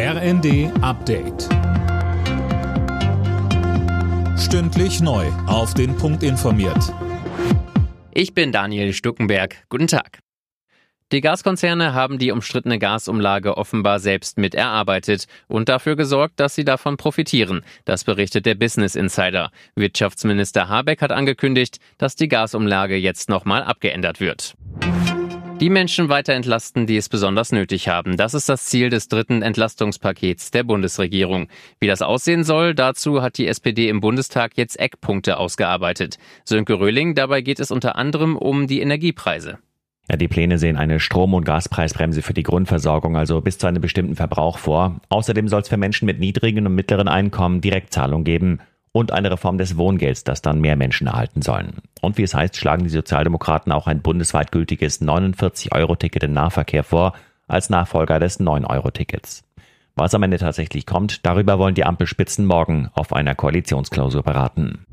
RND Update. Stündlich neu. Auf den Punkt informiert. Ich bin Daniel Stuckenberg. Guten Tag. Die Gaskonzerne haben die umstrittene Gasumlage offenbar selbst mit erarbeitet und dafür gesorgt, dass sie davon profitieren. Das berichtet der Business Insider. Wirtschaftsminister Habeck hat angekündigt, dass die Gasumlage jetzt nochmal abgeändert wird. Die Menschen weiter entlasten, die es besonders nötig haben. Das ist das Ziel des dritten Entlastungspakets der Bundesregierung. Wie das aussehen soll, dazu hat die SPD im Bundestag jetzt Eckpunkte ausgearbeitet. Sönke Röhling, dabei geht es unter anderem um die Energiepreise. Ja, die Pläne sehen eine Strom- und Gaspreisbremse für die Grundversorgung, also bis zu einem bestimmten Verbrauch vor. Außerdem soll es für Menschen mit niedrigen und mittleren Einkommen Direktzahlung geben und eine Reform des Wohngelds, das dann mehr Menschen erhalten sollen. Und wie es heißt, schlagen die Sozialdemokraten auch ein bundesweit gültiges 49-Euro-Ticket im Nahverkehr vor, als Nachfolger des 9-Euro-Tickets. Was am Ende tatsächlich kommt, darüber wollen die Ampelspitzen morgen auf einer Koalitionsklausur beraten.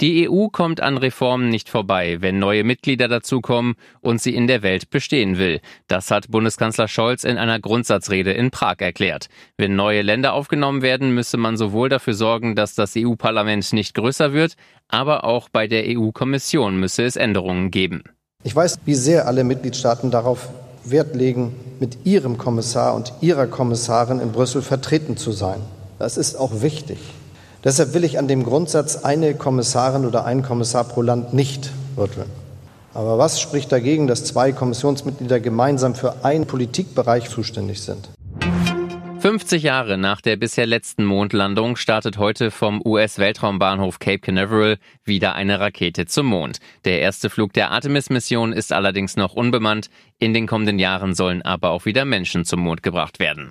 Die EU kommt an Reformen nicht vorbei, wenn neue Mitglieder dazukommen und sie in der Welt bestehen will. Das hat Bundeskanzler Scholz in einer Grundsatzrede in Prag erklärt. Wenn neue Länder aufgenommen werden, müsse man sowohl dafür sorgen, dass das EU-Parlament nicht größer wird, aber auch bei der EU-Kommission müsse es Änderungen geben. Ich weiß, wie sehr alle Mitgliedstaaten darauf Wert legen, mit ihrem Kommissar und ihrer Kommissarin in Brüssel vertreten zu sein. Das ist auch wichtig. Deshalb will ich an dem Grundsatz eine Kommissarin oder ein Kommissar pro Land nicht rütteln. Aber was spricht dagegen, dass zwei Kommissionsmitglieder gemeinsam für einen Politikbereich zuständig sind? 50 Jahre nach der bisher letzten Mondlandung startet heute vom US-Weltraumbahnhof Cape Canaveral wieder eine Rakete zum Mond. Der erste Flug der Artemis-Mission ist allerdings noch unbemannt. In den kommenden Jahren sollen aber auch wieder Menschen zum Mond gebracht werden.